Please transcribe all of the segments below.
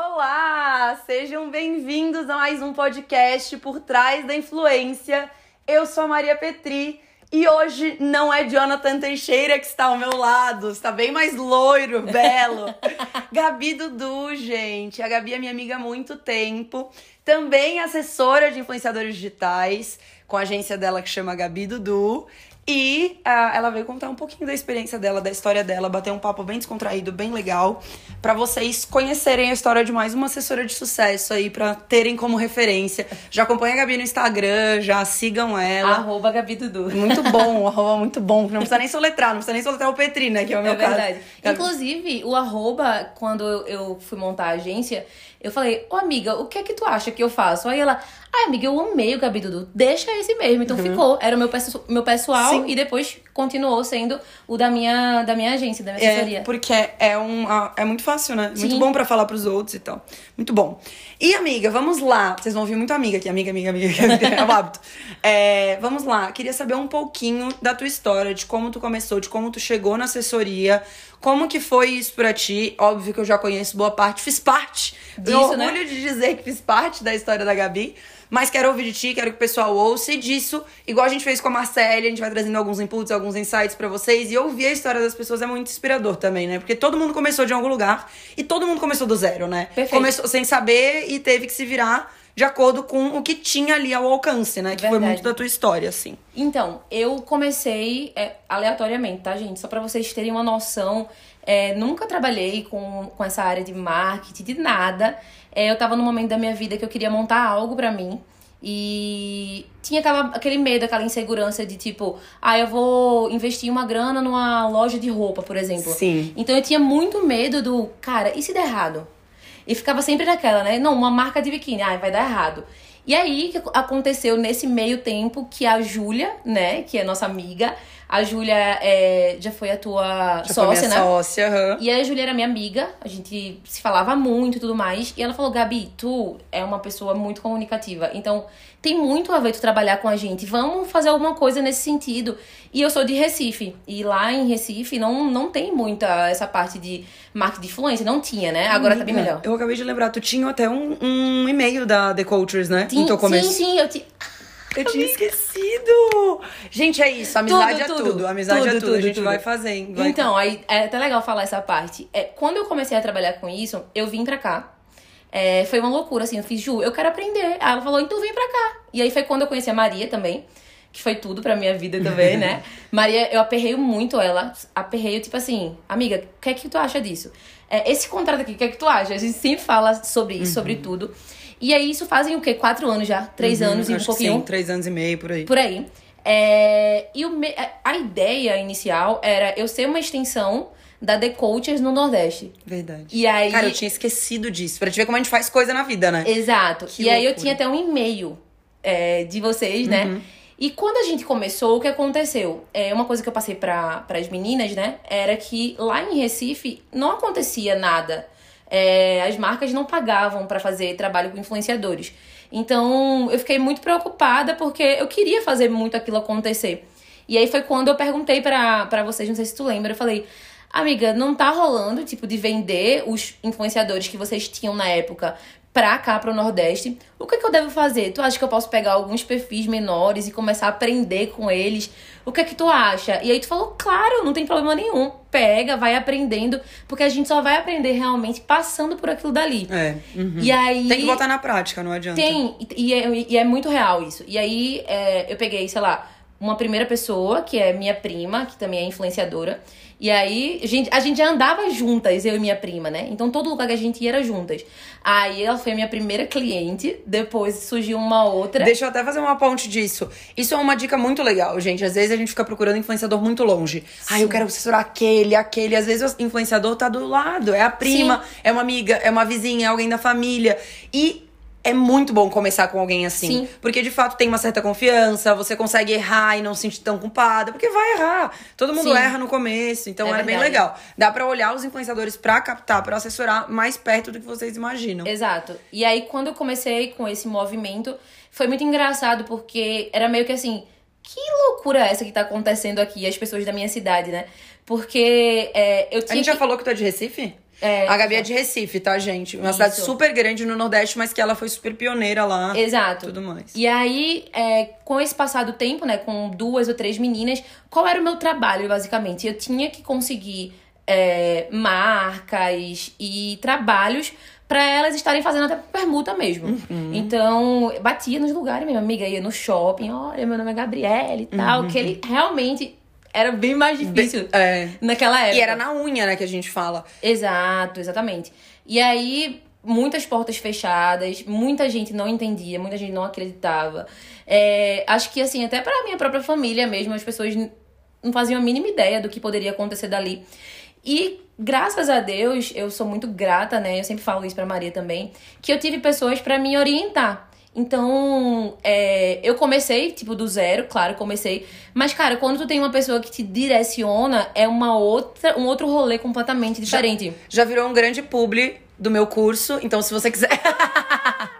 Olá, sejam bem-vindos a mais um podcast por trás da influência. Eu sou a Maria Petri e hoje não é Jonathan Teixeira que está ao meu lado, está bem mais loiro, belo. Gabi Dudu, gente. A Gabi é minha amiga há muito tempo, também assessora de influenciadores digitais, com a agência dela que chama Gabi Dudu. E uh, ela veio contar um pouquinho da experiência dela, da história dela, bater um papo bem descontraído, bem legal, para vocês conhecerem a história de mais uma assessora de sucesso aí, para terem como referência. Já acompanha a Gabi no Instagram, já sigam ela. Arroba Gabi Dudu. Muito bom, arroba muito bom. Não precisa nem soletrar, não precisa nem soletrar o Petri, né? Que é o meu é verdade. Caso. Inclusive, o arroba, quando eu fui montar a agência, eu falei, ô amiga, o que é que tu acha que eu faço? Aí ela, ai amiga, eu amei o Gabi Dudu, deixa esse mesmo. Então uhum. ficou, era o meu, meu pessoal Sim. e depois continuou sendo o da minha, da minha agência, da minha é, assessoria. É, porque é, um, é muito fácil, né? Sim. Muito bom para falar pros outros e tal. Muito bom. E amiga, vamos lá. Vocês vão ouvir muito amiga aqui, amiga, amiga, amiga, é o hábito. É, vamos lá, queria saber um pouquinho da tua história, de como tu começou, de como tu chegou na assessoria, como que foi isso pra ti? Óbvio que eu já conheço boa parte, fiz parte. Disso, né? orgulho né? de dizer que fiz parte da história da Gabi. Mas quero ouvir de ti, quero que o pessoal ouça. E disso, igual a gente fez com a Marcele, a gente vai trazendo alguns inputs, alguns insights para vocês. E ouvir a história das pessoas é muito inspirador também, né? Porque todo mundo começou de algum lugar e todo mundo começou do zero, né? Perfeito. Começou sem saber e teve que se virar de acordo com o que tinha ali ao alcance, né? Que Verdade. foi muito da tua história, assim. Então, eu comecei é, aleatoriamente, tá, gente? Só para vocês terem uma noção. É, nunca trabalhei com, com essa área de marketing, de nada. É, eu tava num momento da minha vida que eu queria montar algo para mim. E tinha aquela, aquele medo, aquela insegurança de tipo, ah, eu vou investir uma grana numa loja de roupa, por exemplo. Sim. Então eu tinha muito medo do, cara, e se der errado? E ficava sempre naquela, né? Não, uma marca de biquíni, ai, vai dar errado. E aí que aconteceu nesse meio tempo que a Júlia, né, que é nossa amiga, a Júlia é, já foi a tua já sócia, foi minha né? Sócia, uhum. E a Júlia era minha amiga, a gente se falava muito e tudo mais. E ela falou: Gabi, tu é uma pessoa muito comunicativa. Então, tem muito a ver tu trabalhar com a gente. Vamos fazer alguma coisa nesse sentido. E eu sou de Recife. E lá em Recife não, não tem muita essa parte de marketing de influência. Não tinha, né? Agora Amiga, tá bem melhor. Eu acabei de lembrar, tu tinha até um, um e-mail da The Cultures, né? Tinha, no começo. Sim, sim, eu tinha. Eu tinha esquecido! Gente, é isso. Amizade tudo, é tudo. tudo. Amizade tudo, é tudo. tudo. A gente vai fazendo. Vai então, aí é até legal falar essa parte. É, quando eu comecei a trabalhar com isso, eu vim pra cá. É, foi uma loucura, assim. Eu fiz, Ju, eu quero aprender. Aí ela falou, então vem pra cá. E aí foi quando eu conheci a Maria também. Que foi tudo pra minha vida também, né? Maria, eu aperreio muito ela. Aperreio, tipo assim, amiga, o que é que tu acha disso? É, esse contrato aqui, o que é que tu acha? A gente sempre fala sobre isso, uhum. sobre tudo. E aí isso fazem o quê? Quatro anos já? Três uhum, anos e um pouquinho? Sim, três anos e meio, por aí. Por aí. É, e o, a ideia inicial era eu ser uma extensão da The Coaches no Nordeste. Verdade. E aí... Cara, eu tinha esquecido disso. Pra te ver como a gente faz coisa na vida, né? Exato. Que e loucura. aí eu tinha até um e-mail é, de vocês, né? uhum. né? E quando a gente começou, o que aconteceu? É, uma coisa que eu passei para as meninas, né? Era que lá em Recife não acontecia nada é, as marcas não pagavam para fazer trabalho com influenciadores. Então eu fiquei muito preocupada porque eu queria fazer muito aquilo acontecer. E aí foi quando eu perguntei para vocês, não sei se tu lembra, eu falei, amiga, não tá rolando, tipo, de vender os influenciadores que vocês tinham na época pra cá, pro Nordeste. O que, é que eu devo fazer? Tu acha que eu posso pegar alguns perfis menores e começar a aprender com eles? O que é que tu acha? E aí tu falou, claro, não tem problema nenhum. Pega, vai aprendendo, porque a gente só vai aprender realmente passando por aquilo dali. É. Uhum. E aí. Tem que botar na prática, não adianta. Tem, e é, e é muito real isso. E aí é, eu peguei, sei lá, uma primeira pessoa, que é minha prima, que também é influenciadora. E aí, a gente, a gente já andava juntas, eu e minha prima, né? Então, todo lugar que a gente ia era juntas. Aí, ela foi a minha primeira cliente, depois surgiu uma outra. Deixa eu até fazer uma ponte disso. Isso é uma dica muito legal, gente. Às vezes a gente fica procurando influenciador muito longe. Sim. Ai, eu quero assessorar aquele, aquele. Às vezes o influenciador tá do lado, é a prima, Sim. é uma amiga, é uma vizinha, é alguém da família. E é muito bom começar com alguém assim. Sim. Porque de fato tem uma certa confiança, você consegue errar e não se sentir tão culpada, porque vai errar. Todo mundo Sim. erra no começo, então é, é bem legal. Dá para olhar os influenciadores para captar, para assessorar mais perto do que vocês imaginam. Exato. E aí quando eu comecei com esse movimento, foi muito engraçado porque era meio que assim, que loucura é essa que tá acontecendo aqui, as pessoas da minha cidade, né? Porque é, eu tinha. A gente que... já falou que tu é de Recife? É, a Gabi é de Recife, tá, gente? Uma Isso. cidade super grande no Nordeste, mas que ela foi super pioneira lá. Exato. Tudo mais. E aí, é, com esse passar do tempo, né, com duas ou três meninas, qual era o meu trabalho, basicamente? Eu tinha que conseguir é, marcas e trabalhos pra elas estarem fazendo até permuta mesmo. Uhum. Então, batia nos lugares, minha amiga ia no shopping, olha, meu nome é Gabriela e tal, Uhum. que ele realmente era bem mais difícil É. naquela época. E era na unha, né, que a gente fala. Exato, exatamente. E aí, muitas portas fechadas, muita gente não entendia, muita gente não acreditava. É, acho que, assim, até pra minha própria família mesmo, as pessoas não faziam a mínima ideia do que poderia acontecer dali. E, graças a Deus, eu sou muito grata, né? Eu sempre falo isso pra Maria também, que eu tive pessoas pra me orientar. Então, é, eu comecei, tipo, do zero, claro, comecei. Mas, cara, quando tu tem uma pessoa que te direciona, é uma outra, um outro rolê completamente diferente. Já virou um grande publi do meu curso, então se você quiser.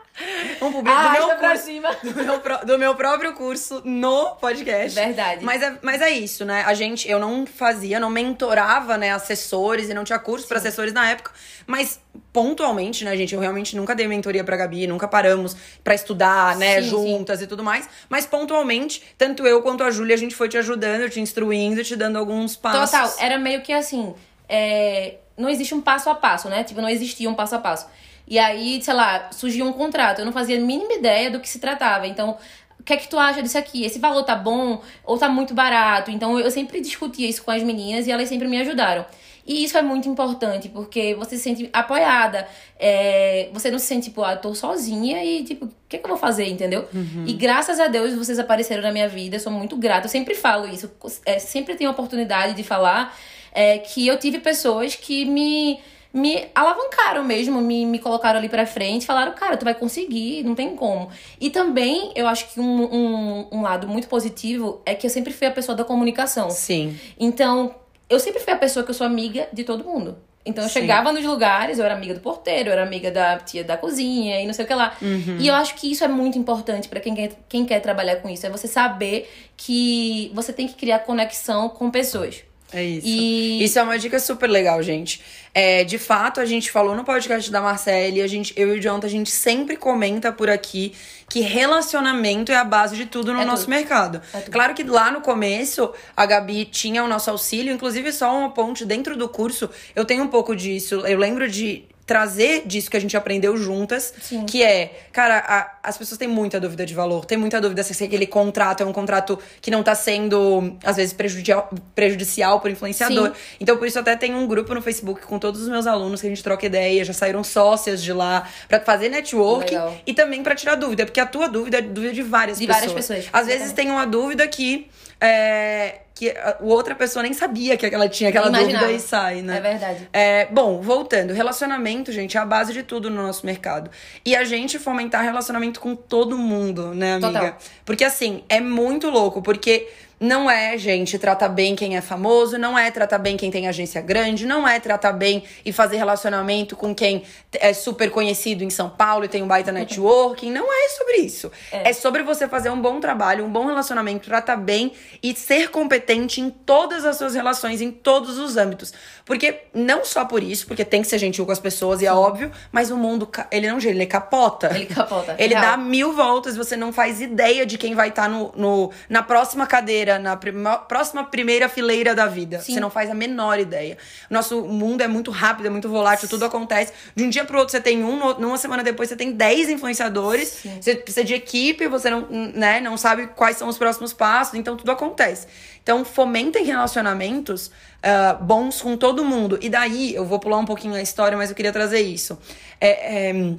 um publi do Arrasta meu pra curso. cima. Do meu, do meu próprio curso no podcast. Verdade. Mas é, mas é isso, né? A gente, eu não fazia, não mentorava, né, assessores e não tinha curso pra assessores na época. Mas pontualmente, né, gente, eu realmente nunca dei mentoria pra Gabi, nunca paramos pra estudar, né, Sim, juntas e tudo mais. Mas pontualmente, tanto eu quanto a Júlia, a gente foi te ajudando, te instruindo, te dando alguns passos. Total, era meio que assim, é, não existe um passo a passo, né? Tipo, não existia um passo a passo. E aí, sei lá, surgiu um contrato, eu não fazia a mínima ideia do que se tratava. Então, o que é que tu acha disso aqui? Esse valor tá bom ou tá muito barato? Então, eu sempre discutia isso com as meninas e elas sempre me ajudaram. E isso é muito importante, porque você se sente apoiada. é, você não se sente, tipo, ah, eu tô sozinha e, tipo, o que, é que eu vou fazer, entendeu? E graças a Deus vocês apareceram na minha vida, eu sou muito grata. Eu sempre falo isso, é, sempre tenho a oportunidade de falar é, que eu tive pessoas que me, me alavancaram mesmo, me, me colocaram ali pra frente, falaram, cara, tu vai conseguir, não tem como. E também, eu acho que um, um, um lado muito positivo é que eu sempre fui a pessoa da comunicação. Sim. Então, eu sempre fui a pessoa que eu sou amiga de todo mundo. Então eu Sim. chegava nos lugares, eu era amiga do porteiro, eu era amiga da tia da cozinha e não sei o que lá. E eu acho que isso é muito importante pra quem quer, quem quer trabalhar com isso. É você saber que você tem que criar conexão com pessoas. É isso. E- Isso é uma dica super legal, gente. É, de fato, a gente falou no podcast da Marcele, a gente, eu e o Jonathan, a gente sempre comenta por aqui que relacionamento é a base de tudo no É nosso tudo. mercado. É. Claro que lá no começo, a Gabi tinha o nosso auxílio, inclusive só uma ponte dentro do curso. Eu tenho um pouco disso. Eu lembro de trazer disso que a gente aprendeu juntas, Sim. que é, cara, a- as pessoas têm muita dúvida de valor, tem muita dúvida se aquele contrato é um contrato que não tá sendo, às vezes, prejudicial, prejudicial pro influenciador. Sim. Então, por isso, até tem um grupo no Facebook com todos os meus alunos que a gente troca ideia, já saíram sócias de lá, pra fazer networking Legal. e também pra tirar dúvida, porque a tua dúvida é dúvida de várias De pessoas. várias pessoas, Às vezes exatamente. tem uma dúvida que. É, que a outra pessoa nem sabia que ela tinha aquela Imaginava. dúvida e sai, né? É verdade. É, bom, voltando, relacionamento, gente, é a base de tudo no nosso mercado. E a gente fomentar relacionamento com todo mundo, né, amiga? Total. Porque assim, é muito louco, porque não é, gente, tratar bem quem é famoso, não é tratar bem quem tem agência grande, não é tratar bem e fazer relacionamento com quem é super conhecido em São Paulo e tem um baita networking. Não é sobre isso. É. sobre você fazer um bom trabalho, um bom relacionamento, tratar bem e ser competente em todas as suas relações, em todos os âmbitos. Porque não só por isso, porque tem que ser gentil com as pessoas, e é óbvio, mas o mundo, ele não gira, ele capota. Ele capota. Ele Real. dá mil voltas, você não faz ideia de quem vai estar no, no- na próxima cadeira, na prima- próxima primeira fileira da vida. Sim. Você não faz a menor ideia. Nosso mundo é muito rápido, é muito volátil, tudo acontece. De um dia pro outro você tem um, numa semana depois você tem 10 influenciadores. Sim. Você precisa de equipe, você não, né, não sabe quais são os próximos passos, então tudo acontece. Então fomentem relacionamentos ah, bons com todo mundo. E daí, eu vou pular um pouquinho a história, mas eu queria trazer isso. É, é,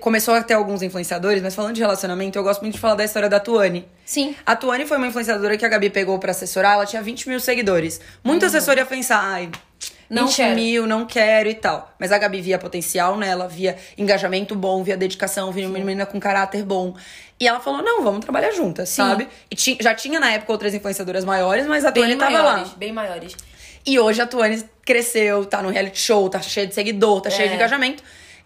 começou a ter alguns influenciadores, mas falando de relacionamento, eu gosto muito de falar da história da Tuane. Sim. A Tuane foi uma influenciadora que a Gabi pegou pra assessorar, ela tinha 20 mil seguidores. Muito assessor ia pensar, ai, 20 Não quero. mil, não quero e tal. Mas a Gabi via potencial nela, via engajamento bom, via dedicação, via uma menina com caráter bom. E ela falou, não, vamos trabalhar juntas, Sim. sabe? E ti- já tinha na época outras influenciadoras maiores, mas a Tuane tava lá. bem maiores. E hoje a Tuane cresceu, tá no reality show, tá cheia de seguidor, tá cheia de É. engajamento.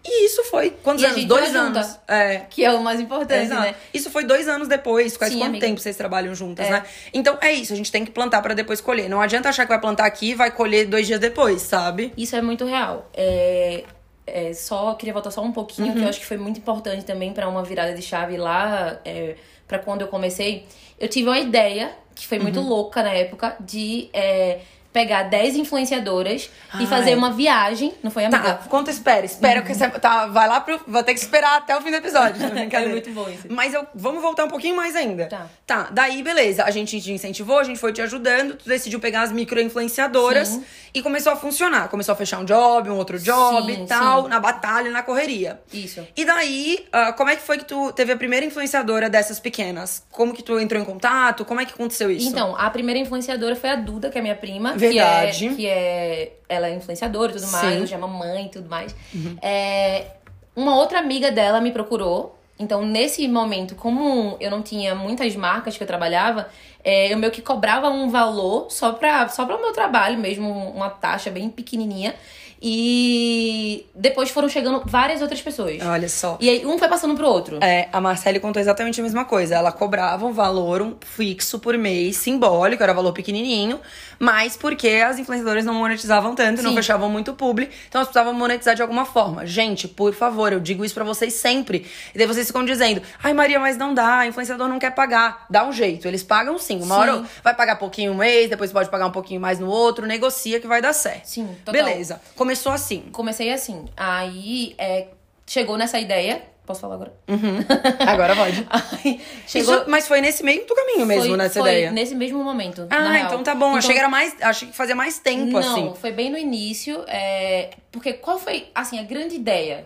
E isso foi. Quantos E anos? Dois junta. anos. É. Que é o mais importante, Exato. né? Isso foi dois anos depois. Quase Sim, quanto amiga. tempo vocês trabalham juntas, É. né? Então é isso, a gente tem que plantar pra depois colher. Não adianta achar que vai plantar aqui e vai colher dois dias depois, sabe? Isso é muito real. É, é, só queria voltar só um pouquinho, Uhum. que eu acho que foi muito importante também pra uma virada de chave lá, é, para quando eu comecei. Eu tive uma ideia, que foi muito Uhum. louca na época, de é, pegar 10 influenciadoras Ai. e fazer uma viagem. Não foi, amiga? Tá, conta, espera. Espera que você. Tá, vai lá pro. Vou ter que esperar até o fim do episódio. brincadeira. É muito bom isso. Mas eu, vamos voltar um pouquinho mais ainda. Tá. Tá, daí beleza. A gente te incentivou, a gente foi te ajudando, tu decidiu pegar as micro-influenciadoras Sim. e começou a funcionar. Começou a fechar um job, um outro job Sim, e tal, sim. na batalha, na correria. Isso. E daí, ah, como é que foi que tu teve a primeira influenciadora dessas pequenas? Como que tu entrou em contato? Como é que aconteceu isso? Então, a primeira influenciadora foi a Duda, que é minha prima. Verdade. Que é, que é ela é influenciadora e tudo mais, Sim. hoje é mamãe e tudo mais. É, uma outra amiga dela me procurou. Então, nesse momento, como eu não tinha muitas marcas que eu trabalhava, é, eu meio que cobrava um valor só para só pra o meu trabalho mesmo, uma taxa bem pequenininha. E depois foram chegando várias outras pessoas. Olha só. E aí, um foi passando pro outro. É, a Marcele contou exatamente a mesma coisa. Ela cobrava um valor um fixo por mês, simbólico, era valor pequenininho, mas porque as influenciadoras não monetizavam tanto, não Sim. fechavam muito publi, então elas precisavam monetizar de alguma forma. Gente, por favor, eu digo isso pra vocês sempre. E daí vocês ficam dizendo: "Ai, Maria, mas não dá, a influenciador não quer pagar". Dá um jeito, eles pagam sim. Uma Sim. hora vai pagar pouquinho um mês, depois pode pagar um pouquinho mais no outro, negocia que vai dar certo. Sim, total. Beleza. Começou assim. Comecei assim. Aí é, chegou nessa ideia. Posso falar agora? Agora pode. Aí, chegou. Isso- mas foi nesse meio do caminho mesmo, foi, nessa foi ideia. nesse mesmo momento. Ah, então tá bom. achei que era mais. Achei que fazia mais tempo, Não, assim. foi bem no início. é, porque qual foi, assim, a grande ideia?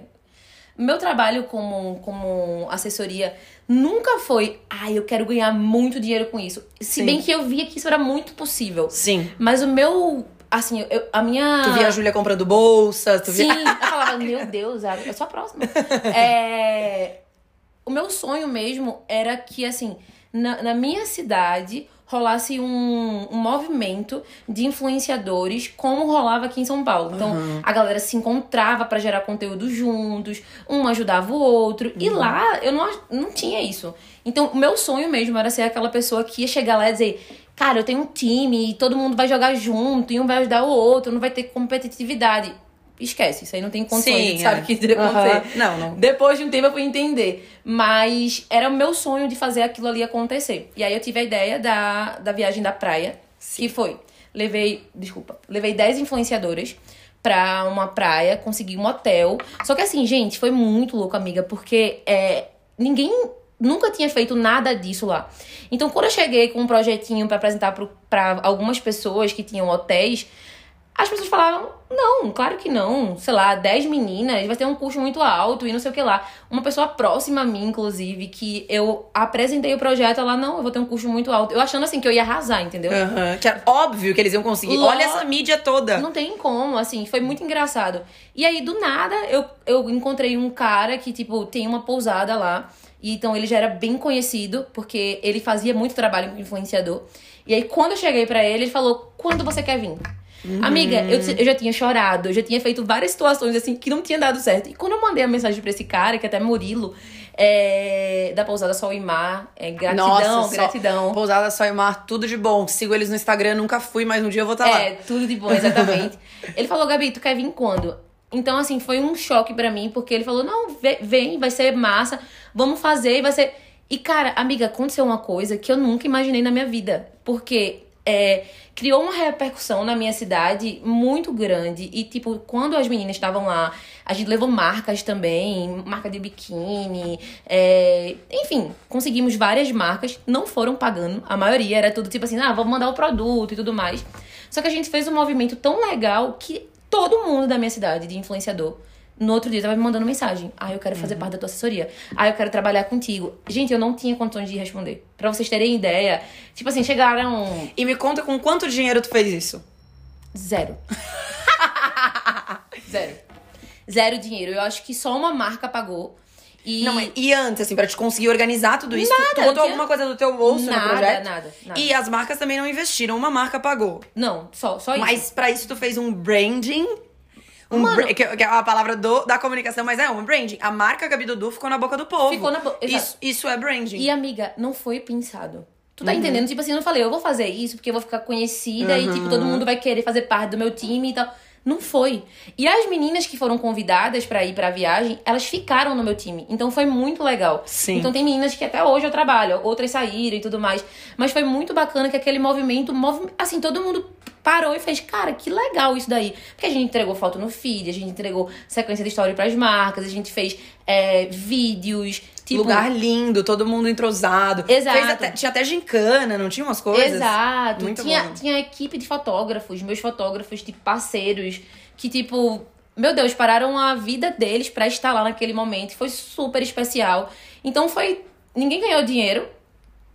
Meu trabalho como, como assessoria nunca foi, ai, eu quero ganhar muito dinheiro com isso. Se Sim. bem que eu via que isso era muito possível. Sim. Mas o meu, assim, eu- a minha... Tu via a Júlia comprando bolsas, tu Sim, via. eu falava, meu Deus, eu sou a próxima. É, o meu sonho mesmo era que, assim, na, na minha cidade rolasse um, um movimento de influenciadores como rolava aqui em São Paulo. Então, a galera se encontrava pra gerar conteúdo juntos, um ajudava o outro. E lá, eu não, não tinha isso. Então, o meu sonho mesmo era ser aquela pessoa que ia chegar lá e dizer... Cara, eu tenho um time e todo mundo vai jogar junto e um vai ajudar o outro, não vai ter competitividade. Esquece, isso aí não tem condições, Sim, a gente sabe é. o que Aham. acontecer. Não, não. Depois de um tempo eu fui entender. Mas era o meu sonho de fazer aquilo ali acontecer. E aí eu tive a ideia da, da viagem da praia, que foi, levei, desculpa, levei 10 influenciadoras pra uma praia, consegui um hotel. Só que assim, gente, foi muito louco, amiga, porque é, ninguém nunca tinha feito nada disso lá. Então, quando eu cheguei com um projetinho pra apresentar pra algumas pessoas que tinham hotéis, as pessoas falavam, não, claro que não. Sei lá, 10 meninas, vai ter um custo muito alto e não sei o que lá. Uma pessoa próxima a mim, inclusive, que eu apresentei o projeto, ela, não, eu vou ter um custo muito alto. Eu achando assim que eu ia arrasar, entendeu? Aham. Que era óbvio que eles iam conseguir. Olha essa mídia toda. Não tem como, assim, foi muito engraçado. E aí, do nada, eu, eu encontrei um cara que, tipo, tem uma pousada lá. E então ele já era bem conhecido, porque ele fazia muito trabalho com influenciador. E aí, quando eu cheguei pra ele, ele falou: quando você quer vir? Amiga, eu, eu já tinha chorado, eu já tinha feito várias situações assim que não tinha dado certo. E quando eu mandei a mensagem pra esse cara, que é até Murilo, é, da Pousada Sol e Mar, é, gratidão, Nossa, só- gratidão. Pousada Sol e Mar, tudo de bom. Sigo eles no Instagram, nunca fui, mas um dia eu vou estar lá. É, tudo de bom, exatamente. ele falou, Gabi, tu quer vir quando? Então, assim, foi um choque pra mim, porque ele falou, não, vem, vai ser massa, vamos fazer, vai ser... E, cara, amiga, aconteceu uma coisa que eu nunca imaginei na minha vida. Porque é, criou uma repercussão na minha cidade muito grande. E, tipo, quando as meninas estavam lá, a gente levou marcas também, marca de biquíni, é, enfim, conseguimos várias marcas, não foram pagando, a maioria era tudo tipo assim, ah, vamos mandar o produto e tudo mais. Só que a gente fez um movimento tão legal que todo mundo da minha cidade, de influenciador, no outro dia tava me mandando mensagem. Ah, eu quero fazer parte da tua assessoria. Ah, eu quero trabalhar contigo. Gente, eu não tinha condições de responder. Pra vocês terem ideia, tipo assim, chegaram E me conta com quanto dinheiro tu fez isso? Zero. Zero. Zero dinheiro. Eu acho que só uma marca pagou. E Não, e antes, assim, pra te conseguir organizar tudo isso, tu- tu Nada, botou alguma coisa do teu bolso nada, no projeto? nada, nada. E as marcas também não investiram, uma marca pagou. Não, só, só isso. Mas pra isso tu fez um branding, Um Mano- que, é a palavra do, da comunicação, mas é um branding. A marca Gabi Dudu ficou na boca do povo. Ficou na bo- exato. Isso, isso é branding. E amiga, não foi pensado. Tu Uhum. tá entendendo? Tipo assim, eu não falei, eu vou fazer isso porque eu vou ficar conhecida e, tipo, todo mundo vai querer fazer parte do meu time e tal. Não foi. E as meninas que foram convidadas pra ir pra viagem, elas ficaram no meu time. Então foi muito legal. Sim. Então tem meninas que até hoje eu trabalho, outras saíram e tudo mais. Mas foi muito bacana que aquele movimento, movi- assim, todo mundo parou e fez, cara, que legal isso daí. Porque a gente entregou foto no feed, a gente entregou sequência de história pras marcas, a gente fez é, vídeos. Tipo, Lugar lindo, todo mundo entrosado. Exato. Fez até- tinha até gincana, não tinha umas coisas? Exato. Muito tinha, bom. tinha equipe de fotógrafos, meus fotógrafos, tipo, parceiros, que, tipo, meu Deus, pararam a vida deles pra estar lá naquele momento. Foi super especial. Então foi. Ninguém ganhou dinheiro,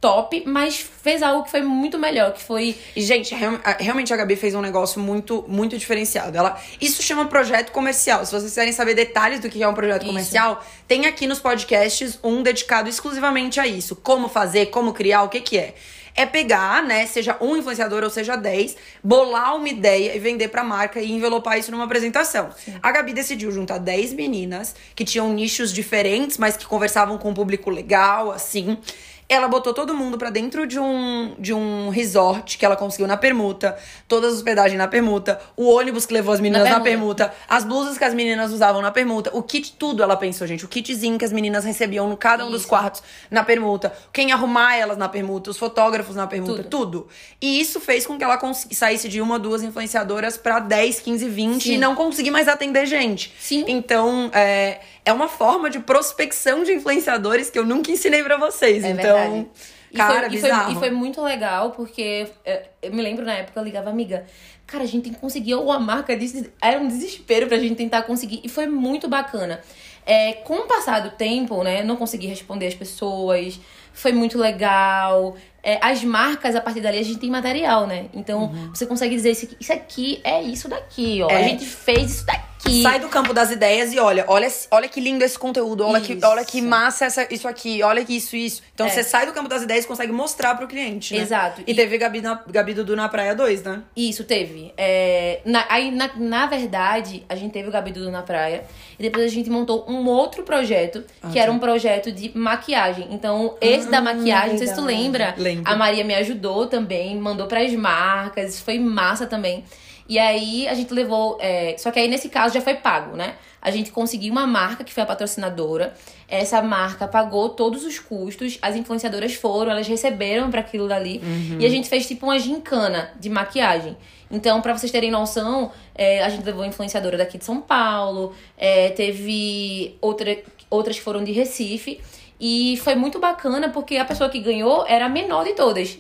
top, mas fez algo que foi muito melhor, que foi. Gente, real- realmente a Gabi fez um negócio muito, muito diferenciado. Ela, isso chama projeto comercial. Se vocês quiserem saber detalhes do que é um projeto Isso. comercial, tem aqui nos podcasts um dedicado exclusivamente a isso. Como fazer, como criar, o que que é. É pegar, né, seja um influenciador ou seja 10, bolar uma ideia e vender pra marca e envelopar isso numa apresentação. A Gabi decidiu juntar 10 meninas que tinham nichos diferentes, mas que conversavam com um público legal, assim. Ela botou todo mundo pra dentro de um, de um resort que ela conseguiu na permuta, todas as hospedagens na permuta, o ônibus que levou as meninas na permuta. permuta, as blusas que as meninas usavam na permuta, o kit, tudo ela pensou, gente. O kitzinho que as meninas recebiam no cada um dos Isso. quartos na permuta, quem arrumar elas na permuta, os fotógrafos na permuta, Tudo. tudo. E isso fez com que ela saísse de uma duas influenciadoras pra 10, 15, 20 Sim. e não conseguir mais atender gente. Sim. Então, é, é uma forma de prospecção de influenciadores que eu nunca ensinei pra vocês. É então, verdade. E cara, foi, e, foi, bizarro. e foi muito legal, porque é, eu me lembro na época, eu ligava, amiga, cara, a gente tem que conseguir uma marca disso. Era um desespero pra gente tentar conseguir. E foi muito bacana. É, com o passar do tempo, né, não consegui responder as pessoas, foi muito legal. É, as marcas, a partir dali, a gente tem material, né? Então, você consegue dizer, isso aqui, isso aqui é isso daqui, ó. É. A gente fez isso daqui. Sai do campo das ideias e olha, olha, olha que lindo esse conteúdo, olha que, olha que massa essa, isso aqui, olha que isso, isso. Então É. você sai do campo das ideias e consegue mostrar pro cliente, né? Exato. E, E- teve Gabi, na, Gabi Dudu na Praia 2, né? Isso, teve. É, na, aí, na, na verdade, a gente teve o Gabi Dudu na praia. E depois a gente montou um outro projeto, que Ah, era um projeto de maquiagem. Então, esse da maquiagem, não sei se tu lembra. Lembro. A Maria me ajudou também, mandou pras marcas, isso foi massa também. E aí a gente levou. é, só que aí nesse caso já foi pago, né? A gente conseguiu uma marca que foi a patrocinadora. Essa marca pagou todos os custos. As influenciadoras foram, elas receberam pra aquilo dali. E a gente fez tipo uma gincana de maquiagem. Então, pra vocês terem noção, é, a gente levou influenciadora daqui de São Paulo, é, teve outra, outras que foram de Recife. E foi muito bacana porque a pessoa que ganhou era a menor de todas.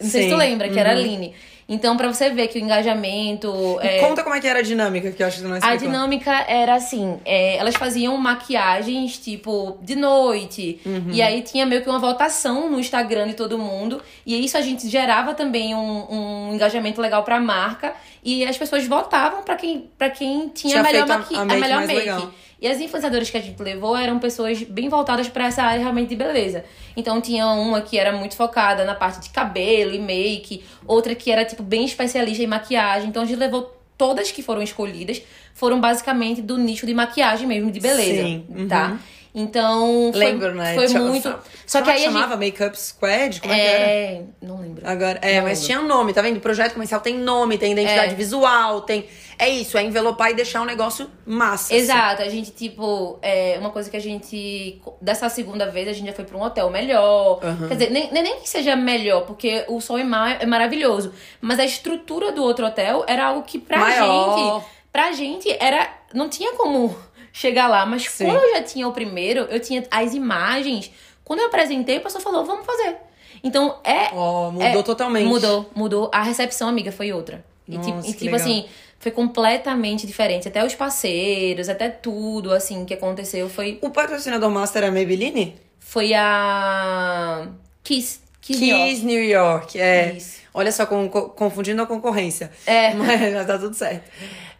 Não sei se Sim. tu lembra, que era a Uhum. Aline. Então, pra você ver que o engajamento. É, conta como é que era a dinâmica, que eu acho que não a explicou. dinâmica era assim: é, elas faziam maquiagens, tipo, de noite. Uhum. E aí tinha meio que uma votação no Instagram de todo mundo. E isso a gente gerava também um, um engajamento legal pra marca. E as pessoas votavam pra quem, pra quem tinha, Tinha a melhor, a- maqui a a make melhor mais make. legal. E as influenciadoras que a gente levou eram pessoas bem voltadas pra essa área realmente de beleza. Então tinha uma que era muito focada na parte de cabelo e make, outra que era tipo bem especialista em maquiagem. Então a gente levou todas que foram escolhidas foram basicamente do nicho de maquiagem mesmo, de beleza, Sim, uhum. tá? Então foi, Lembro, né? foi muito. Só que aí a gente chamava Makeup Squad? Como é, que era? é, não lembro. Agora, é, Não mas lembro. tinha nome, tá vendo? O projeto comercial tem nome, tem identidade É. visual, tem. É isso, é envelopar e deixar um negócio massa. assim. Exato, a gente, tipo, é uma coisa que a gente. Dessa segunda vez, a gente já foi pra um hotel melhor. Aham. Quer dizer, nem, nem que seja melhor, porque o sol em mar é maravilhoso. Mas a estrutura do outro hotel era algo que pra Maior. gente. Pra gente era. Não tinha como chegar lá. Mas Sim. como eu já tinha o primeiro, eu tinha as imagens. Quando eu apresentei, o pessoal falou, vamos fazer. Então é. Ó, mudou é- totalmente. Mudou, mudou. A recepção, amiga, foi outra. E Nossa, tipo, e, tipo assim, foi completamente diferente. Até os parceiros, até tudo, assim, que aconteceu foi, O patrocinador master é a Maybelline? foi a Kiss. Kiss, New York. Kiss New York, é. Isso. Olha só, com- confundindo a concorrência. É. Mas tá tudo certo.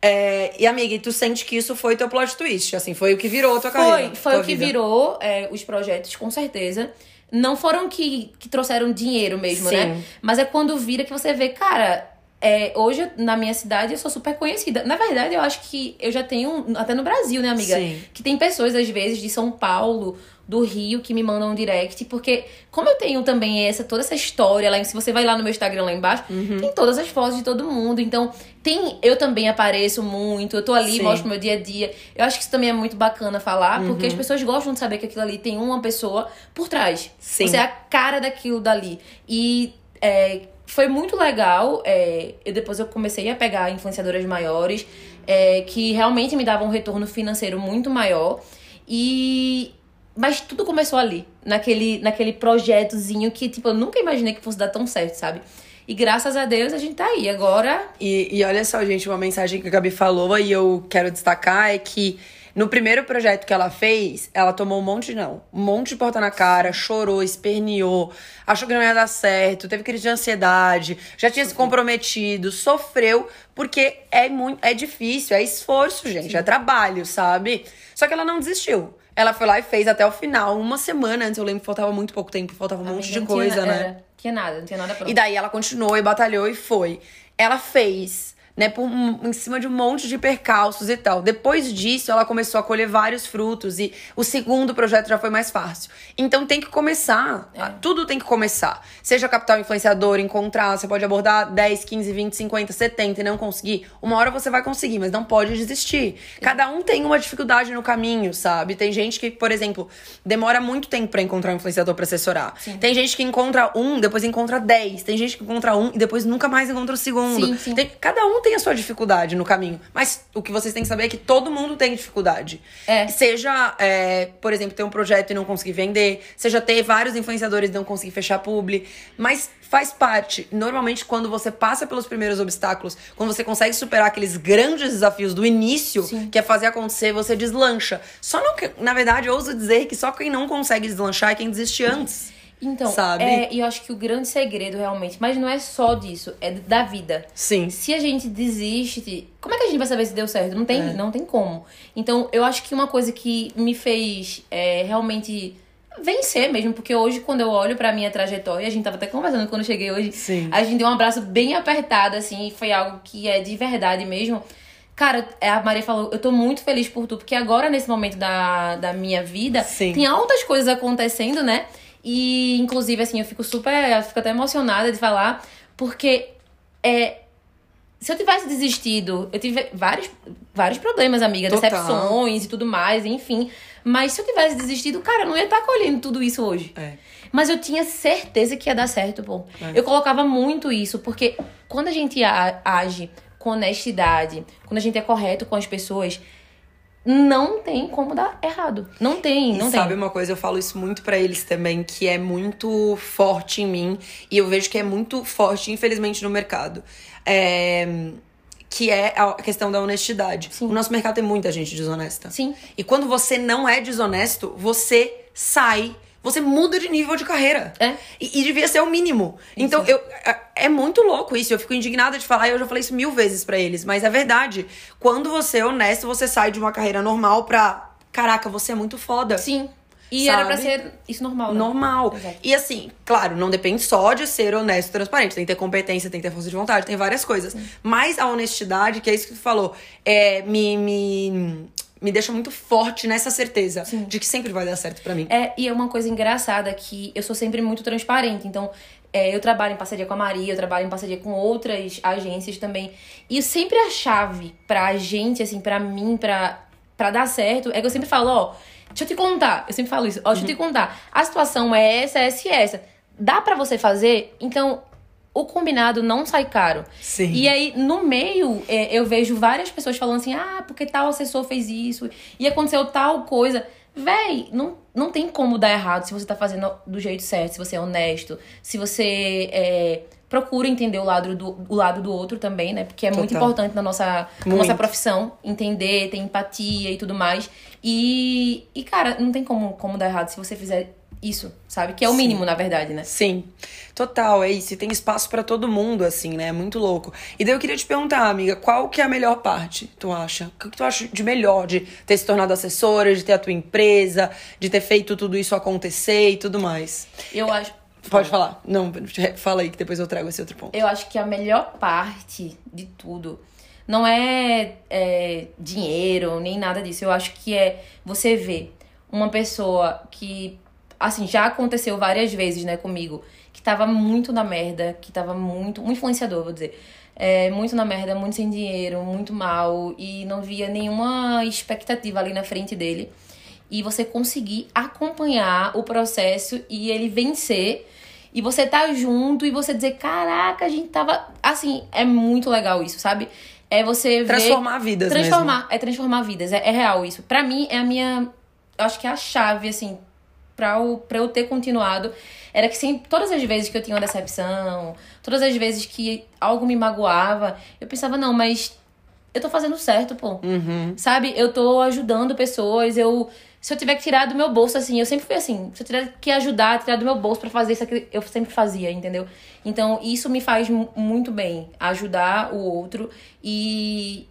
É, e amiga, e tu sente que isso foi teu plot twist? Assim, foi o que virou a tua carreira? Foi, foi tua o que vida. virou é, os projetos, com certeza. Não foram que, que trouxeram dinheiro mesmo, Sim. né? Mas é quando vira que você vê, cara, é, hoje, na minha cidade, eu sou super conhecida. Na verdade, eu acho que eu já tenho, até no Brasil, né, amiga? Sim. Que tem pessoas, às vezes, de São Paulo, do Rio, que me mandam um direct. Porque, como eu tenho também essa toda essa história, lá, se você vai lá no meu Instagram lá embaixo, Uhum. tem todas as fotos de todo mundo. Então, tem eu também apareço muito, eu tô ali, Sim. mostro meu dia a dia. Eu acho que isso também é muito bacana falar, porque Uhum. as pessoas gostam de saber que aquilo ali tem uma pessoa por trás. Sim. Você é a cara daquilo dali. E é, foi muito legal. É, depois eu comecei a pegar influenciadoras maiores é, que realmente me davam um retorno financeiro muito maior. E. Mas tudo começou ali, naquele, naquele projetozinho que, tipo, eu nunca imaginei que fosse dar tão certo, sabe? E graças a Deus a gente tá aí. Agora. E, e olha só, gente, uma mensagem que a Gabi falou e eu quero destacar é que no primeiro projeto que ela fez, ela tomou um monte de não. Um monte de porta na cara, chorou, esperneou, achou que não ia dar certo, teve crise de ansiedade, já tinha se comprometido, sofreu, porque é muito. É difícil, é esforço, gente, é trabalho, sabe? Só que ela não desistiu. Ela foi lá e fez até o final, uma semana antes. Eu lembro que faltava muito pouco tempo, faltava um monte de coisa, tinha, né? era, tinha nada, não tinha nada pronto. E daí ela continuou e batalhou e foi. Ela fez, né, por, em cima de um monte de percalços e tal. Depois disso, ela começou a colher vários frutos e o segundo projeto já foi mais fácil. Então tem que começar. É. Tudo tem que começar. Seja capital influenciador, encontrar, você pode abordar 10, 15, 20, 50, 70 e não conseguir. Uma hora você vai conseguir, mas não pode desistir. Cada um tem uma dificuldade no caminho, sabe? Tem gente que, por exemplo, demora muito tempo pra encontrar um influenciador pra assessorar. Tem gente que encontra um, depois encontra 10. Tem gente que encontra um e depois nunca mais encontra o segundo. Sim, sim. Tem- cada um tem a sua dificuldade no caminho. Mas o que vocês têm que saber é que todo mundo tem dificuldade. É. Seja, é, por exemplo, ter um projeto e não conseguir vender, seja ter vários influenciadores e não conseguir fechar publi. Mas faz parte. Normalmente, quando você passa pelos primeiros obstáculos, quando você consegue superar aqueles grandes desafios do início, Sim. que é fazer acontecer, você deslancha. Só não, que- na verdade, eu ouso dizer que só quem não consegue deslanchar é quem desiste antes. Então, Sabe? é, e eu acho que o grande segredo realmente, mas não é só disso, é da vida. Sim. Se a gente desiste, como é que a gente vai saber se deu certo? Não tem, É. não tem como. Então, eu acho que uma coisa que me fez é, realmente vencer mesmo, porque hoje, quando eu olho pra minha trajetória, a gente tava até conversando quando eu cheguei hoje, Sim. a gente deu um abraço bem apertado, assim, e foi algo que é de verdade mesmo. Cara, é, a Maria falou, eu tô muito feliz por tu, porque agora, nesse momento da, da minha vida, Sim. tem altas coisas acontecendo, né? E, inclusive, assim, eu fico super, eu fico até emocionada de falar, porque é, se eu tivesse desistido, eu tive vários, vários problemas, amiga, Total. decepções e tudo mais, enfim. Mas se eu tivesse desistido, cara, eu não ia estar colhendo tudo isso hoje. É. Mas eu tinha certeza que ia dar certo, pô. É. Eu colocava muito isso, porque quando a gente age com honestidade, quando a gente é correto com as pessoas, não tem como dar errado. Não tem, não e tem. sabe uma coisa, eu falo isso muito pra eles também, que é muito forte em mim e eu vejo que é muito forte, infelizmente, no mercado. É, que é a questão da honestidade. Sim. O nosso mercado tem muita gente desonesta. Sim. E quando você não é desonesto, você sai, você muda de nível de carreira. É. E, e devia ser o mínimo. Então, eu, é- muito louco isso. Eu fico indignada de falar, e eu já falei isso mil vezes pra eles. Mas é verdade. Quando você é honesto, você sai de uma carreira normal pra. Caraca, você é muito foda. Sim. E Sabe? era pra ser isso normal, né? Normal. Exato. E assim, claro, não depende só de ser honesto e transparente. Tem que ter competência, tem que ter força de vontade, tem várias coisas. Mas a honestidade, que é isso que tu falou, é, me, me, me deixa muito forte nessa certeza de que sempre vai dar certo pra mim. É, e é uma coisa engraçada que eu sou sempre muito transparente. Então, é, eu trabalho em parceria com a Maria, eu trabalho em parceria com outras agências também. E sempre a chave pra gente, assim, pra mim, pra, pra dar certo, é que eu sempre falo, ó, deixa eu te contar. Eu sempre falo isso, ó, deixa eu te contar. A situação é essa, essa e essa. Dá pra você fazer? Então, o combinado não sai caro. Sim. E aí, no meio, é, eu vejo várias pessoas falando assim: ah, porque tal assessor fez isso e aconteceu tal coisa. Véi, não, não tem como dar errado se você tá fazendo do jeito certo, se você é honesto, se você é, procura entender o lado, do, o lado do outro também, né? Porque é muito Total. importante na nossa, na Muito. nossa profissão entender, ter empatia e tudo mais. E, e, cara, não tem como, como dar errado se você fizer isso, sabe? Que é o Sim. mínimo, na verdade, né? Sim, total, é isso. E tem espaço pra todo mundo, assim, né? É muito louco. E daí eu queria te perguntar, amiga, qual que é a melhor parte, tu acha? O que que tu acha de melhor de ter se tornado assessora, de ter a tua empresa, de ter feito tudo isso acontecer e tudo mais? Eu acho. Pode falar. Não, fala aí que depois eu trago esse outro ponto. Eu acho que a melhor parte de tudo não é, é dinheiro nem nada disso. Eu acho que é você ver uma pessoa que, assim, já aconteceu várias vezes, né, comigo, que tava muito na merda, que tava muito. Um influenciador, vou dizer. É, muito na merda, muito sem dinheiro, muito mal, e não via nenhuma expectativa ali na frente dele. E você conseguir acompanhar o processo e ele vencer. E você tá junto e você dizer, caraca, a gente tava. Assim, é muito legal isso, sabe? É você Transformar vidas Transformar, mesmo. é transformar vidas. É, é real isso. Pra mim, é a minha. Eu acho que é a chave, assim, pra, o, pra eu ter continuado. Era que sempre, todas as vezes que eu tinha uma decepção, todas as vezes que algo me magoava, eu pensava, não, mas eu tô fazendo certo, pô. Uhum. Sabe? Eu tô ajudando pessoas, eu. Se eu tiver que tirar do meu bolso, assim, eu sempre fui assim. Se eu tiver que ajudar, tirar do meu bolso para fazer isso aqui, eu sempre fazia, entendeu? Então, isso me faz muito bem. Ajudar o outro e.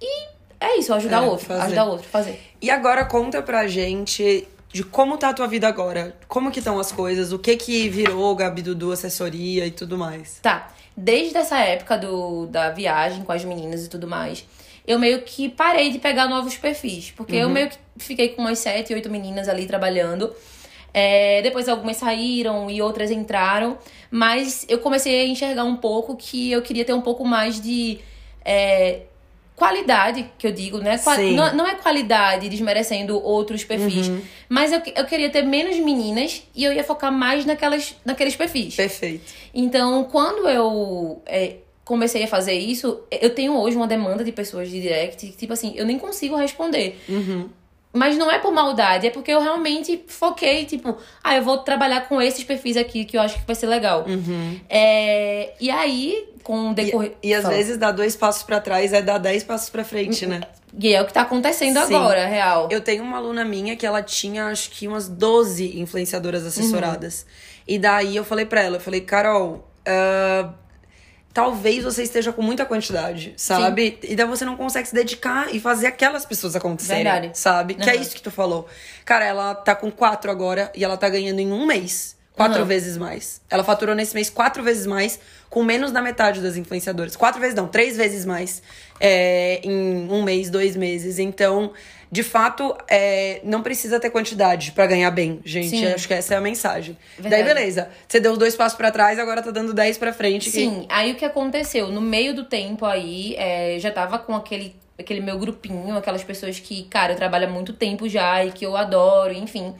E é isso, ajudar É, o outro. fazer. Ajudar o outro, fazer. E agora conta pra gente de como tá a tua vida agora. Como que estão as coisas, o que que virou Gabi Dudu, assessoria e tudo mais. Tá. Desde essa época do, da viagem com as meninas e tudo mais, eu meio que parei de pegar novos perfis. Porque eu meio que fiquei com umas sete, oito meninas ali trabalhando. É, depois algumas saíram e outras entraram. Mas eu comecei a enxergar um pouco que eu queria ter um pouco mais de. é, qualidade, que eu digo, né? Qua-. Não, não é qualidade desmerecendo outros perfis. Mas eu, eu queria ter menos meninas e eu ia focar mais naquelas, naqueles perfis. Perfeito. Então, quando eu é, comecei a fazer isso, eu tenho hoje uma demanda de pessoas de direct, que, tipo assim, eu nem consigo responder. Uhum. Mas não é por maldade, é porque eu realmente foquei, tipo, ah, eu vou trabalhar com esses perfis aqui que eu acho que vai ser legal. É, e aí, com o decorrer. Uhum. E, e às Fala. vezes dar dois passos pra trás é dar dez passos pra frente, né? E é o que tá acontecendo Sim. agora, real. Eu tenho uma aluna minha que ela tinha, acho que umas 12 influenciadoras assessoradas. E daí eu falei pra ela, eu falei, Carol, ah, talvez você esteja com muita quantidade, sabe? E daí você não consegue se dedicar e fazer aquelas pessoas acontecerem, Verdade. sabe? Que é Aham. isso que tu falou. Cara, ela tá com quatro agora e ela tá ganhando em um mês. Quatro Aham. vezes mais. Ela faturou nesse mês quatro vezes mais, com menos da metade das influenciadoras. Quatro vezes não, três vezes mais é, em um mês, dois meses. Então, de fato, é, não precisa ter quantidade pra ganhar bem, gente. Sim. Acho que essa é a mensagem. Verdade. Daí, beleza. Você deu dois passos pra trás, agora tá dando dez pra frente. que- Sim, aí o que aconteceu? No meio do tempo aí, é, já tava com aquele, aquele meu grupinho, aquelas pessoas que, cara, eu trabalho há muito tempo já e que eu adoro, enfim.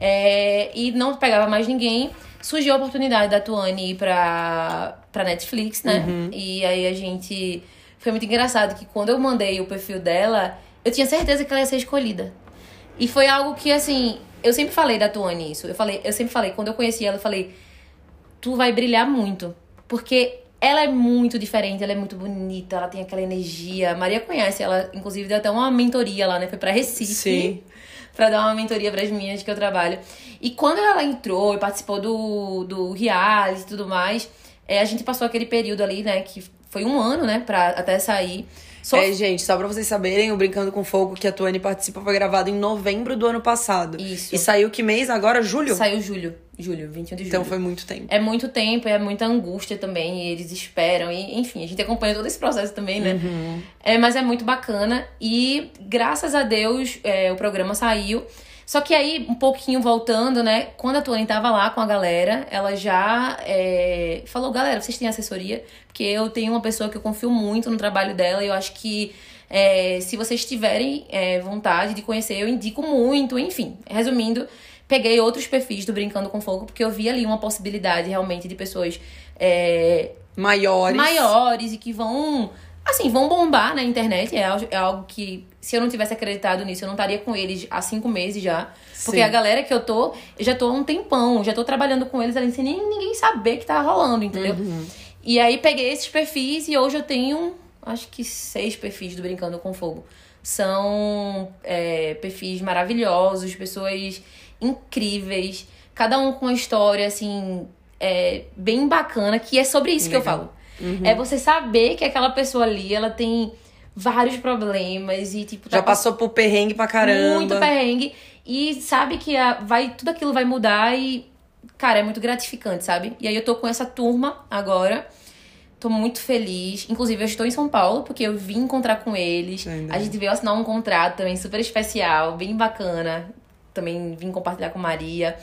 É, e não pegava mais ninguém. Surgiu a oportunidade da Tuane ir pra, pra Netflix, né? E aí a gente. Foi muito engraçado que quando eu mandei o perfil dela, eu tinha certeza que ela ia ser escolhida. E foi algo que, assim, eu sempre falei da Tuane isso. Eu, falei, eu sempre falei, quando eu conheci ela, eu falei, tu vai brilhar muito. Porque ela é muito diferente, ela é muito bonita, ela tem aquela energia. A Maria conhece, ela inclusive deu até uma mentoria lá, né? Foi pra Recife. Sim. Pra dar uma mentoria pras minhas que eu trabalho. E quando ela entrou e participou do, do reality e tudo mais, é, a gente passou aquele período ali, né? Que foi um ano, né? Pra até sair. Só É, gente, só pra vocês saberem, o Brincando com Fogo que a Tuane participa foi gravado em novembro do ano passado. Isso. E saiu que mês agora? Julho? saiu julho. Julho, 21 de julho. Então foi muito tempo. É muito tempo, é muita angústia também, e eles esperam, e, enfim, a gente acompanha todo esse processo também, né? É, mas é muito bacana, e graças a Deus é, o programa saiu. Só que aí, um pouquinho voltando, né? Quando a Tuane tava lá com a galera, ela já é, falou: galera, vocês têm assessoria? Porque eu tenho uma pessoa que eu confio muito no trabalho dela, e eu acho que é, se vocês tiverem é, vontade de conhecer, eu indico muito, enfim. Resumindo, peguei outros perfis do Brincando com Fogo, porque eu vi ali uma possibilidade realmente de pessoas é, Maiores. maiores e que vão, assim, vão bombar na internet. É algo, é algo que, se eu não tivesse acreditado nisso, eu não estaria com eles há cinco meses já. Porque Sim. a galera que eu tô, eu já tô há um tempão, já tô trabalhando com eles ali sem nem ninguém saber que tá rolando, entendeu? E aí peguei esses perfis e hoje eu tenho, acho que seis perfis do Brincando com Fogo. São é, perfis maravilhosos, pessoas incríveis, cada um com uma história, assim, é, bem bacana, que é sobre isso que eu Legal. Falo. É você saber que aquela pessoa ali, ela tem vários problemas e, tipo, Já tá passou por perrengue pra caramba. muito perrengue e sabe que a- vai, tudo aquilo vai mudar e cara, é muito gratificante, sabe? E aí eu tô com essa turma agora. Tô muito feliz. Inclusive, eu estou em São Paulo, porque eu vim encontrar com eles. Ainda. A gente veio assinar um contrato também super especial, bem bacana. Também vim compartilhar com Maria.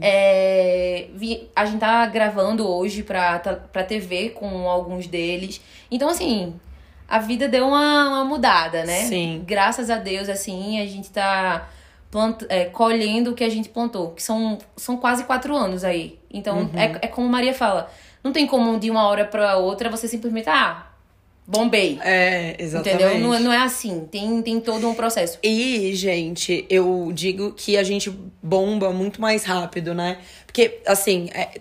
É, vi- a gente tá gravando hoje pra, tá- pra TV com alguns deles. Então, assim, a vida deu uma, uma mudada, né? Sim. Graças a Deus, assim, a gente tá plant, é, colhendo o que a gente plantou. Que são, são quase quatro anos aí. Então, Uhum. é, é como Maria fala. Não tem como de uma hora pra outra você simplesmente, ah, bombei. É, exatamente. Entendeu? Não, é- não é assim. Tem, tem todo um processo. E, gente, eu digo que a gente bomba muito mais rápido, né? Porque, assim, é,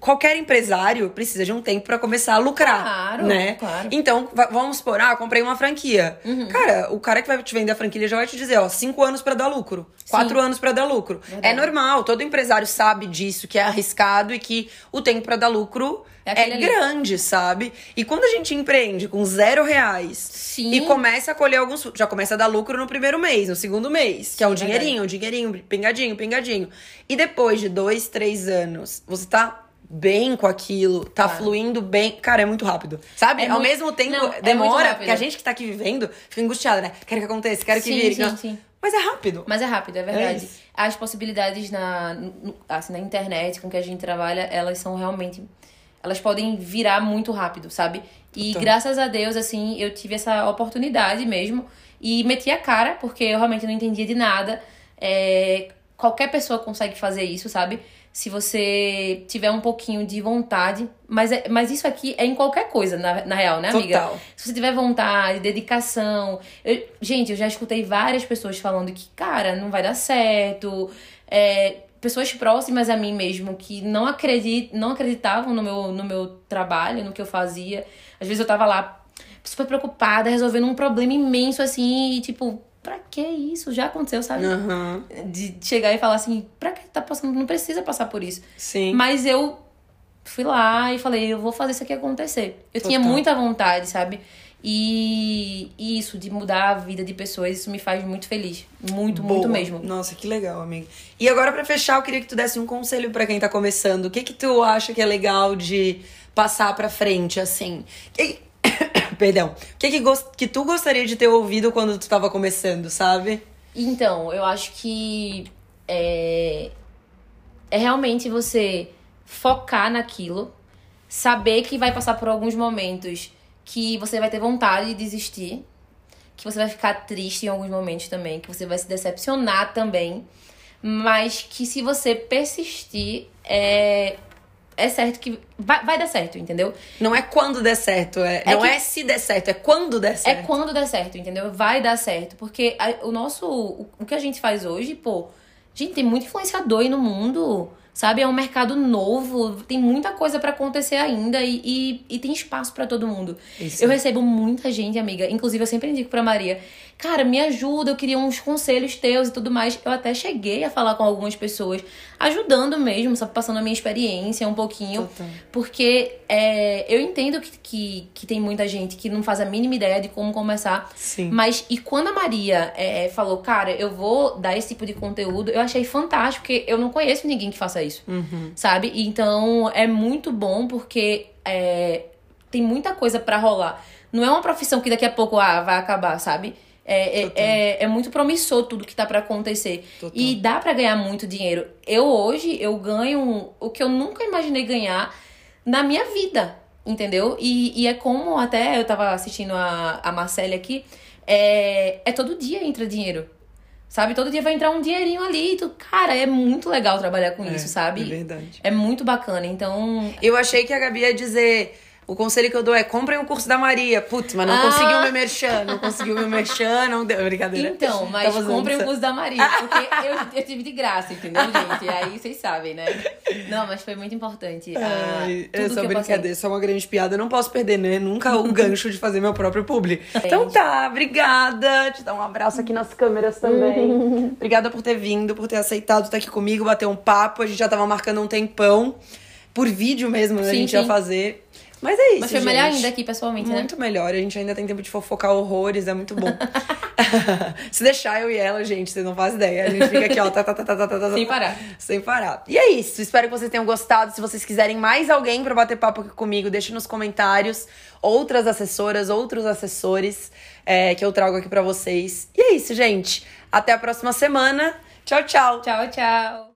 qualquer empresário precisa de um tempo pra começar a lucrar, Claro, né? claro. Então, va- vamos supor, ah, comprei uma franquia. Uhum. Cara, o cara que vai te vender a franquia já vai te dizer, ó, cinco anos pra dar lucro, quatro anos pra dar lucro. Verdade. É normal, todo empresário sabe disso, que é arriscado e que o tempo pra dar lucro É é, ali. grande, sabe? E quando a gente empreende com zero reais Sim. e começa a colher alguns. Já começa a dar lucro no primeiro mês, no segundo mês, que é um Sim, dinheirinho, um dinheirinho, pingadinho, pingadinho. E depois de dois, três anos, você tá bem com aquilo, tá Claro. fluindo bem. Cara, é muito rápido. Sabe? É Ao muito- mesmo tempo, Não, é demora, rápido. porque a gente que tá aqui vivendo fica angustiada, né? Quero que aconteça, quero que Sim, vire. sim, não. sim. Mas é rápido. Mas é rápido, é verdade. isso. As possibilidades na, assim, na internet com que a gente trabalha, elas são realmente. Elas podem virar muito rápido, sabe? E Total. graças a Deus, assim, eu tive essa oportunidade mesmo. E meti a cara, porque eu realmente não entendia de nada. É, qualquer pessoa consegue fazer isso, sabe? Se você tiver um pouquinho de vontade. Mas, é, mas isso aqui é em qualquer coisa, na, na real, né, amiga? Total. Se você tiver vontade, dedicação. eu- gente, eu já escutei várias pessoas falando que, cara, não vai dar certo. É, pessoas próximas a mim mesmo que não, acredit, não acreditavam no meu, no meu trabalho, no que eu fazia. Às vezes eu tava lá super preocupada, resolvendo um problema imenso assim, e tipo, pra que isso? Já aconteceu, sabe? Aham. De chegar e falar assim, pra que tá passando? Não precisa passar por isso. Sim. Mas eu fui lá e falei, eu vou fazer isso aqui acontecer. Eu tinha Total. muita vontade, sabe? E, e isso, de mudar a vida de pessoas, isso me faz muito feliz. Muito, muito Boa. mesmo. Nossa, que legal, amiga. E agora, pra fechar, eu queria que tu desse um conselho pra quem tá começando. O que que tu acha que é legal de passar pra frente, assim? Que... Perdão. O que que, gos- que tu gostaria de ter ouvido quando tu tava começando, sabe? Então, eu acho que é, é realmente você focar naquilo, saber que vai passar por alguns momentos que você vai ter vontade de desistir, que você vai ficar triste em alguns momentos também, que você vai se decepcionar também, mas que se você persistir, é, é certo que vai, vai dar certo, entendeu? Não é quando der certo, é, É não que- é se der certo, é quando der É certo. quando der certo, entendeu? Vai dar certo. Porque a- o nosso. O, o que a gente faz hoje, pô. Gente, tem muito influenciador aí no mundo. Sabe? É um mercado novo. Tem muita coisa pra acontecer ainda. E, e, e tem espaço pra todo mundo. Isso. Eu recebo muita gente, amiga. Inclusive, eu sempre indico pra Maria. Cara, me ajuda, eu queria uns conselhos teus e tudo mais. Eu até cheguei a falar com algumas pessoas, ajudando mesmo, sabe? Passando a minha experiência um pouquinho. Total. Porque é, eu entendo que, que, que tem muita gente que não faz a mínima ideia de como começar. Sim. Mas, e quando a Maria é, falou, cara, eu vou dar esse tipo de conteúdo, eu achei fantástico, porque eu não conheço ninguém que faça isso. Uhum. Sabe? Então, é muito bom porque é, tem muita coisa pra rolar. Não é uma profissão que daqui a pouco ah, vai acabar, sabe? É, é, é, é muito promissor tudo que tá pra acontecer. Total. E dá pra ganhar muito dinheiro. Eu hoje, eu ganho o que eu nunca imaginei ganhar na minha vida, entendeu? E, e é como até eu tava assistindo a, a Marcele aqui, é, é todo dia entra dinheiro. Sabe? Todo dia vai entrar um dinheirinho ali. Tu, cara, é muito legal trabalhar com É, isso, sabe? É verdade. É muito bacana. Então, Eu achei que a Gabi ia dizer. O conselho que eu dou é comprem o curso da Maria. Putz, mas não Ah. conseguiu meu merchan, não conseguiu meu merchan, não deu. Brincadeira. Então, mas comprem o essa- curso da Maria, porque eu, eu tive de graça, entendeu, gente? E aí vocês sabem, né? Não, mas foi muito importante. ah, Ai, é só brincadeira, isso é uma grande piada. Eu não posso perder, né? Nunca o gancho de fazer meu próprio publi. Então tá, obrigada. Te dar um abraço aqui nas câmeras também. obrigada por ter vindo, por ter aceitado estar aqui comigo, bater um papo. A gente já tava marcando um tempão. Por vídeo mesmo, né? a Sim, gente ia sim. fazer. Mas é isso, Mas foi melhor gente. ainda aqui pessoalmente, né? Muito melhor. A gente ainda tem tempo de fofocar horrores, é muito bom. Se deixar eu e ela, gente, vocês não fazem ideia. A gente fica aqui, ó, tá, tá, tá, tá, tá, tá, Sem parar. Sem parar. E é isso. Espero que vocês tenham gostado. Se vocês quiserem mais alguém para bater papo aqui comigo, deixe nos comentários outras assessoras, outros assessores é, que eu trago aqui para vocês. E é isso, gente. Até a próxima semana. Tchau, tchau. Tchau, tchau.